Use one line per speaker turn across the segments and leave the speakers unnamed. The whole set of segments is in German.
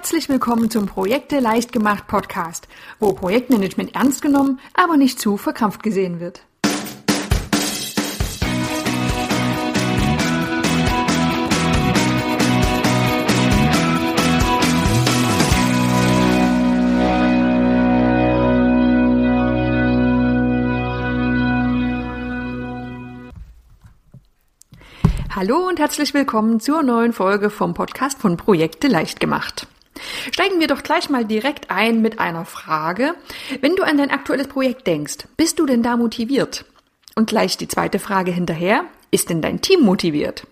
Herzlich willkommen zum Projekte leicht gemacht Podcast, wo Projektmanagement ernst genommen, aber nicht zu verkrampft gesehen wird. Hallo und herzlich willkommen zur neuen Folge vom Podcast von Projekte leicht gemacht. Steigen wir doch gleich mal direkt ein mit einer Frage. Wenn du an dein aktuelles Projekt denkst, bist du denn da motiviert? Und gleich die zweite Frage hinterher, ist denn dein Team motiviert?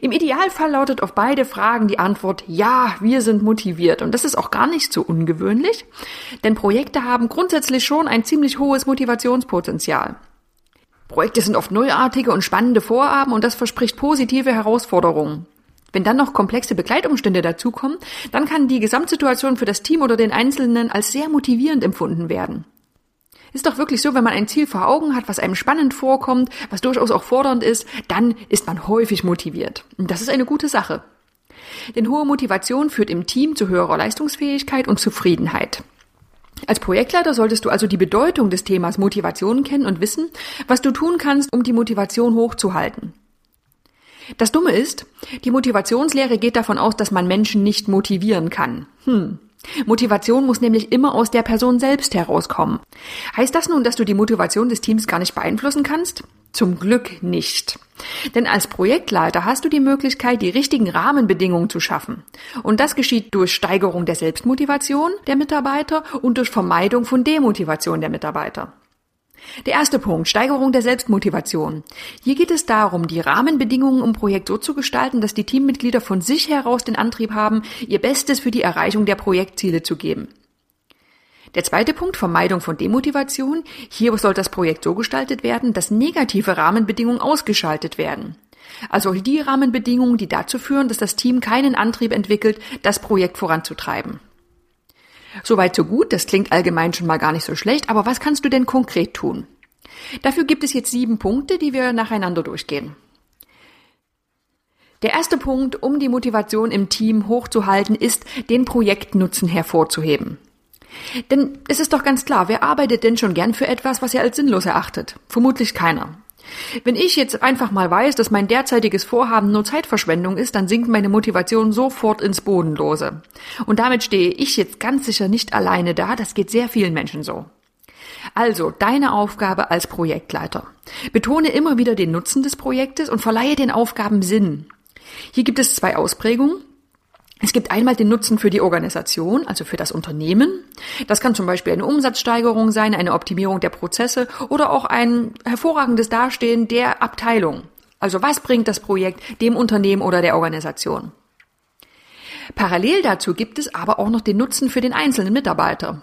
Im Idealfall lautet auf beide Fragen die Antwort Ja, wir sind motiviert. Und das ist auch gar nicht so ungewöhnlich, denn Projekte haben grundsätzlich schon ein ziemlich hohes Motivationspotenzial. Projekte sind oft neuartige und spannende Vorhaben und das verspricht positive Herausforderungen. Wenn dann noch komplexe Begleitumstände dazukommen, dann kann die Gesamtsituation für das Team oder den Einzelnen als sehr motivierend empfunden werden. Ist doch wirklich so, wenn man ein Ziel vor Augen hat, was einem spannend vorkommt, was durchaus auch fordernd ist, dann ist man häufig motiviert. Und das ist eine gute Sache. Denn hohe Motivation führt im Team zu höherer Leistungsfähigkeit und Zufriedenheit. Als Projektleiter solltest du also die Bedeutung des Themas Motivation kennen und wissen, was du tun kannst, um die Motivation hochzuhalten. Das Dumme ist, die Motivationslehre geht davon aus, dass man Menschen nicht motivieren kann. Hm. Motivation muss nämlich immer aus der Person selbst herauskommen. Heißt das nun, dass du die Motivation des Teams gar nicht beeinflussen kannst? Zum Glück nicht. Denn als Projektleiter hast du die Möglichkeit, die richtigen Rahmenbedingungen zu schaffen. Und das geschieht durch Steigerung der Selbstmotivation der Mitarbeiter und durch Vermeidung von Demotivation der Mitarbeiter. Der erste Punkt, Steigerung der Selbstmotivation. Hier geht es darum, die Rahmenbedingungen im Projekt so zu gestalten, dass die Teammitglieder von sich heraus den Antrieb haben, ihr Bestes für die Erreichung der Projektziele zu geben. Der zweite Punkt, Vermeidung von Demotivation. Hier soll das Projekt so gestaltet werden, dass negative Rahmenbedingungen ausgeschaltet werden. Also die Rahmenbedingungen, die dazu führen, dass das Team keinen Antrieb entwickelt, das Projekt voranzutreiben. Soweit so gut, das klingt allgemein schon mal gar nicht so schlecht, aber was kannst du denn konkret tun? Dafür gibt es jetzt sieben Punkte, die wir nacheinander durchgehen. Der erste Punkt, um die Motivation im Team hochzuhalten, ist, den Projektnutzen hervorzuheben. Denn es ist doch ganz klar, wer arbeitet denn schon gern für etwas, was er als sinnlos erachtet? Vermutlich keiner. Wenn ich jetzt einfach mal weiß, dass mein derzeitiges Vorhaben nur Zeitverschwendung ist, dann sinkt meine Motivation sofort ins Bodenlose. Und damit stehe ich jetzt ganz sicher nicht alleine da, das geht sehr vielen Menschen so. Also, deine Aufgabe als Projektleiter. Betone immer wieder den Nutzen des Projektes und verleihe den Aufgaben Sinn. Hier gibt es zwei Ausprägungen. Es gibt einmal den Nutzen für die Organisation, also für das Unternehmen. Das kann zum Beispiel eine Umsatzsteigerung sein, eine Optimierung der Prozesse oder auch ein hervorragendes Dastehen der Abteilung. Also was bringt das Projekt dem Unternehmen oder der Organisation? Parallel dazu gibt es aber auch noch den Nutzen für den einzelnen Mitarbeiter.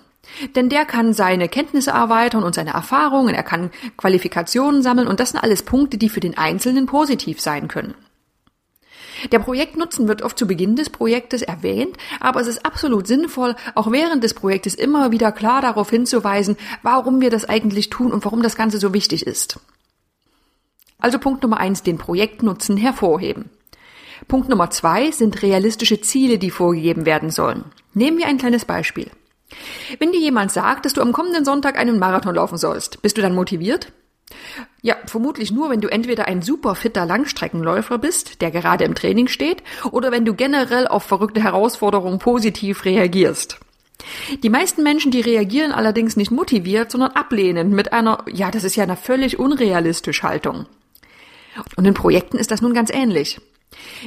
Denn der kann seine Kenntnisse erweitern und seine Erfahrungen, er kann Qualifikationen sammeln und das sind alles Punkte, die für den Einzelnen positiv sein können. Der Projektnutzen wird oft zu Beginn des Projektes erwähnt, aber es ist absolut sinnvoll, auch während des Projektes immer wieder klar darauf hinzuweisen, warum wir das eigentlich tun und warum das Ganze so wichtig ist. Also Punkt Nummer eins, den Projektnutzen hervorheben. Punkt Nummer zwei sind realistische Ziele, die vorgegeben werden sollen. Nehmen wir ein kleines Beispiel. Wenn dir jemand sagt, dass du am kommenden Sonntag einen Marathon laufen sollst, bist du dann motiviert? Ja, vermutlich nur, wenn du entweder ein super fitter Langstreckenläufer bist, der gerade im Training steht, oder wenn du generell auf verrückte Herausforderungen positiv reagierst. Die meisten Menschen, die reagieren allerdings nicht motiviert, sondern ablehnend mit einer, ja, das ist ja eine völlig unrealistisch Haltung. Und in Projekten ist das nun ganz ähnlich.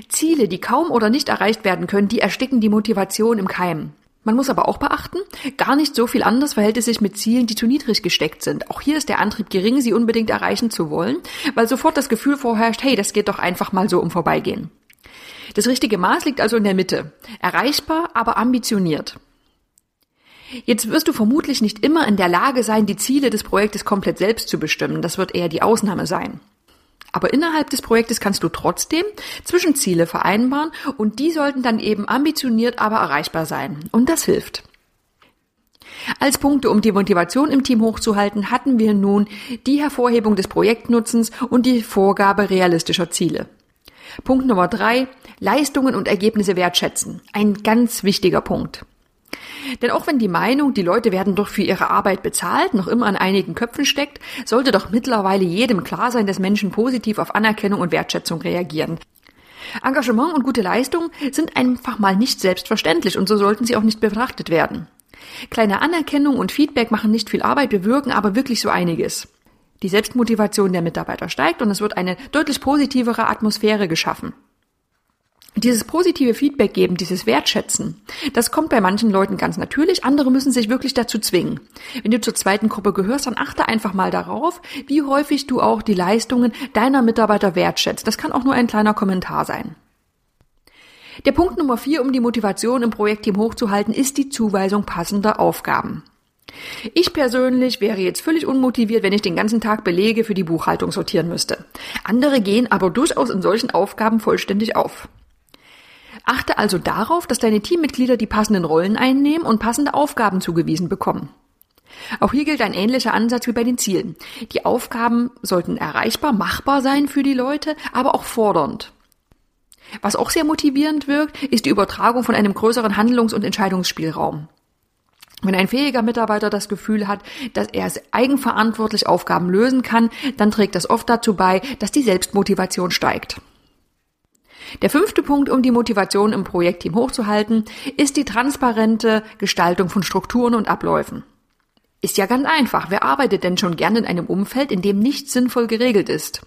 Ziele, die kaum oder nicht erreicht werden können, die ersticken die Motivation im Keim. Man muss aber auch beachten, gar nicht so viel anders verhält es sich mit Zielen, die zu niedrig gesteckt sind. Auch hier ist der Antrieb gering, sie unbedingt erreichen zu wollen, weil sofort das Gefühl vorherrscht, hey, das geht doch einfach mal so um Vorbeigehen. Das richtige Maß liegt also in der Mitte. Erreichbar, aber ambitioniert. Jetzt wirst du vermutlich nicht immer in der Lage sein, die Ziele des Projektes komplett selbst zu bestimmen. Das wird eher die Ausnahme sein. Aber innerhalb des Projektes kannst du trotzdem Zwischenziele vereinbaren und die sollten dann eben ambitioniert, aber erreichbar sein. Und das hilft. Als Punkte, um die Motivation im Team hochzuhalten, hatten wir nun die Hervorhebung des Projektnutzens und die Vorgabe realistischer Ziele. Punkt Nummer drei, Leistungen und Ergebnisse wertschätzen. Ein ganz wichtiger Punkt. Denn auch wenn die Meinung, die Leute werden doch für ihre Arbeit bezahlt, noch immer an einigen Köpfen steckt, sollte doch mittlerweile jedem klar sein, dass Menschen positiv auf Anerkennung und Wertschätzung reagieren. Engagement und gute Leistung sind einfach mal nicht selbstverständlich und so sollten sie auch nicht betrachtet werden. Kleine Anerkennung und Feedback machen nicht viel Arbeit, bewirken aber wirklich so einiges. Die Selbstmotivation der Mitarbeiter steigt und es wird eine deutlich positivere Atmosphäre geschaffen. Dieses positive Feedback geben, dieses Wertschätzen, das kommt bei manchen Leuten ganz natürlich, andere müssen sich wirklich dazu zwingen. Wenn du zur zweiten Gruppe gehörst, dann achte einfach mal darauf, wie häufig du auch die Leistungen deiner Mitarbeiter wertschätzt. Das kann auch nur ein kleiner Kommentar sein. Der Punkt Nummer vier, um die Motivation im Projektteam hochzuhalten, ist die Zuweisung passender Aufgaben. Ich persönlich wäre jetzt völlig unmotiviert, wenn ich den ganzen Tag Belege für die Buchhaltung sortieren müsste. Andere gehen aber durchaus in solchen Aufgaben vollständig auf. Achte also darauf, dass deine Teammitglieder die passenden Rollen einnehmen und passende Aufgaben zugewiesen bekommen. Auch hier gilt ein ähnlicher Ansatz wie bei den Zielen. Die Aufgaben sollten erreichbar, machbar sein für die Leute, aber auch fordernd. Was auch sehr motivierend wirkt, ist die Übertragung von einem größeren Handlungs- und Entscheidungsspielraum. Wenn ein fähiger Mitarbeiter das Gefühl hat, dass er eigenverantwortlich Aufgaben lösen kann, dann trägt das oft dazu bei, dass die Selbstmotivation steigt. Der fünfte Punkt, um die Motivation im Projektteam hochzuhalten, ist die transparente Gestaltung von Strukturen und Abläufen. Ist ja ganz einfach. Wer arbeitet denn schon gern in einem Umfeld, in dem nichts sinnvoll geregelt ist?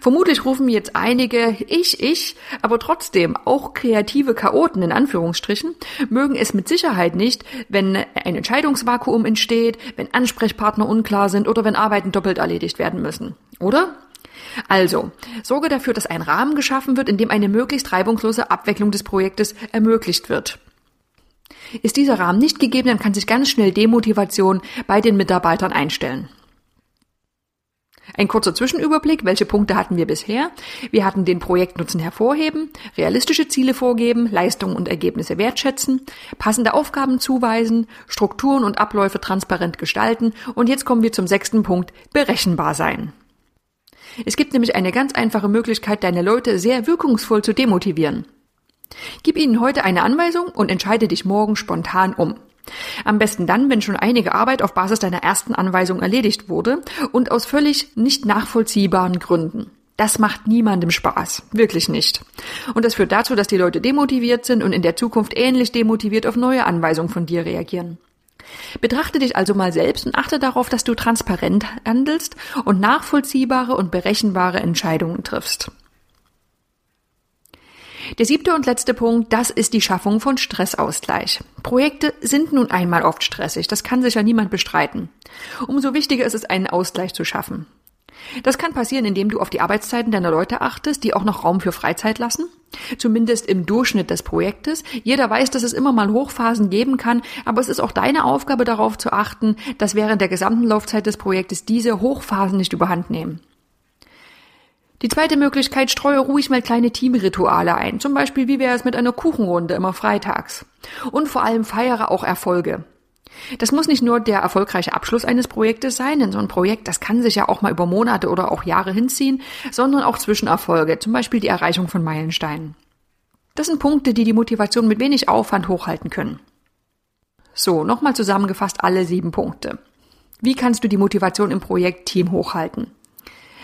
Vermutlich rufen jetzt einige ich, ich, aber trotzdem auch kreative Chaoten in Anführungsstrichen mögen es mit Sicherheit nicht, wenn ein Entscheidungsvakuum entsteht, wenn Ansprechpartner unklar sind oder wenn Arbeiten doppelt erledigt werden müssen. Oder? Also, sorge dafür, dass ein Rahmen geschaffen wird, in dem eine möglichst reibungslose Abwicklung des Projektes ermöglicht wird. Ist dieser Rahmen nicht gegeben, dann kann sich ganz schnell Demotivation bei den Mitarbeitern einstellen. Ein kurzer Zwischenüberblick, welche Punkte hatten wir bisher? Wir hatten den Projektnutzen hervorheben, realistische Ziele vorgeben, Leistungen und Ergebnisse wertschätzen, passende Aufgaben zuweisen, Strukturen und Abläufe transparent gestalten und jetzt kommen wir zum sechsten Punkt, berechenbar sein. Es gibt nämlich eine ganz einfache Möglichkeit, deine Leute sehr wirkungsvoll zu demotivieren. Gib ihnen heute eine Anweisung und entscheide dich morgen spontan um. Am besten dann, wenn schon einige Arbeit auf Basis deiner ersten Anweisung erledigt wurde und aus völlig nicht nachvollziehbaren Gründen. Das macht niemandem Spaß. Wirklich nicht. Und das führt dazu, dass die Leute demotiviert sind und in der Zukunft ähnlich demotiviert auf neue Anweisungen von dir reagieren. Betrachte dich also mal selbst und achte darauf, dass du transparent handelst und nachvollziehbare und berechenbare Entscheidungen triffst. Der siebte und letzte Punkt, das ist die Schaffung von Stressausgleich. Projekte sind nun einmal oft stressig, das kann sich ja niemand bestreiten. Umso wichtiger ist es, einen Ausgleich zu schaffen. Das kann passieren, indem du auf die Arbeitszeiten deiner Leute achtest, die auch noch Raum für Freizeit lassen. Zumindest im Durchschnitt des Projektes. Jeder weiß, dass es immer mal Hochphasen geben kann, aber es ist auch deine Aufgabe darauf zu achten, dass während der gesamten Laufzeit des Projektes diese Hochphasen nicht überhand nehmen. Die zweite Möglichkeit, streue ruhig mal kleine Teamrituale ein. Zum Beispiel, wie wäre es mit einer Kuchenrunde immer freitags? Und vor allem feiere auch Erfolge. Das muss nicht nur der erfolgreiche Abschluss eines Projektes sein, denn so ein Projekt, das kann sich ja auch mal über Monate oder auch Jahre hinziehen, sondern auch Zwischenerfolge, zum Beispiel die Erreichung von Meilensteinen. Das sind Punkte, die die Motivation mit wenig Aufwand hochhalten können. So, nochmal zusammengefasst alle sieben Punkte. Wie kannst du die Motivation im Projektteam hochhalten?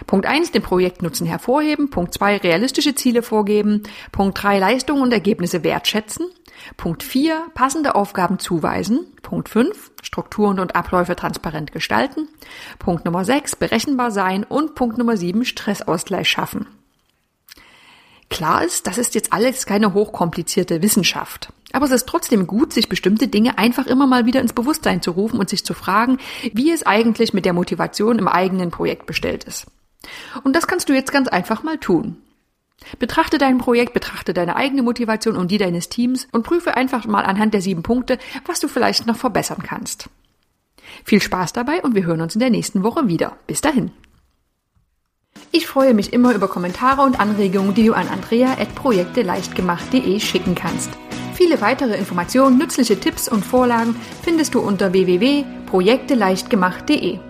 Punkt eins: den Projektnutzen hervorheben. Punkt zwei: realistische Ziele vorgeben. Punkt drei: Leistungen und Ergebnisse wertschätzen. Punkt 4, passende Aufgaben zuweisen. Punkt 5, Strukturen und Abläufe transparent gestalten. Punkt Nummer 6, berechenbar sein. Und Punkt Nummer 7, Stressausgleich schaffen. Klar ist, das ist jetzt alles keine hochkomplizierte Wissenschaft. Aber es ist trotzdem gut, sich bestimmte Dinge einfach immer mal wieder ins Bewusstsein zu rufen und sich zu fragen, wie es eigentlich mit der Motivation im eigenen Projekt bestellt ist. Und das kannst du jetzt ganz einfach mal tun. Betrachte dein Projekt, betrachte deine eigene Motivation und die deines Teams und prüfe einfach mal anhand der sieben Punkte, was du vielleicht noch verbessern kannst. Viel Spaß dabei und wir hören uns in der nächsten Woche wieder. Bis dahin. Ich freue mich immer über Kommentare und Anregungen, die du an andrea.projekteleichtgemacht.de schicken kannst. Viele weitere Informationen, nützliche Tipps und Vorlagen findest du unter www.projekteleichtgemacht.de.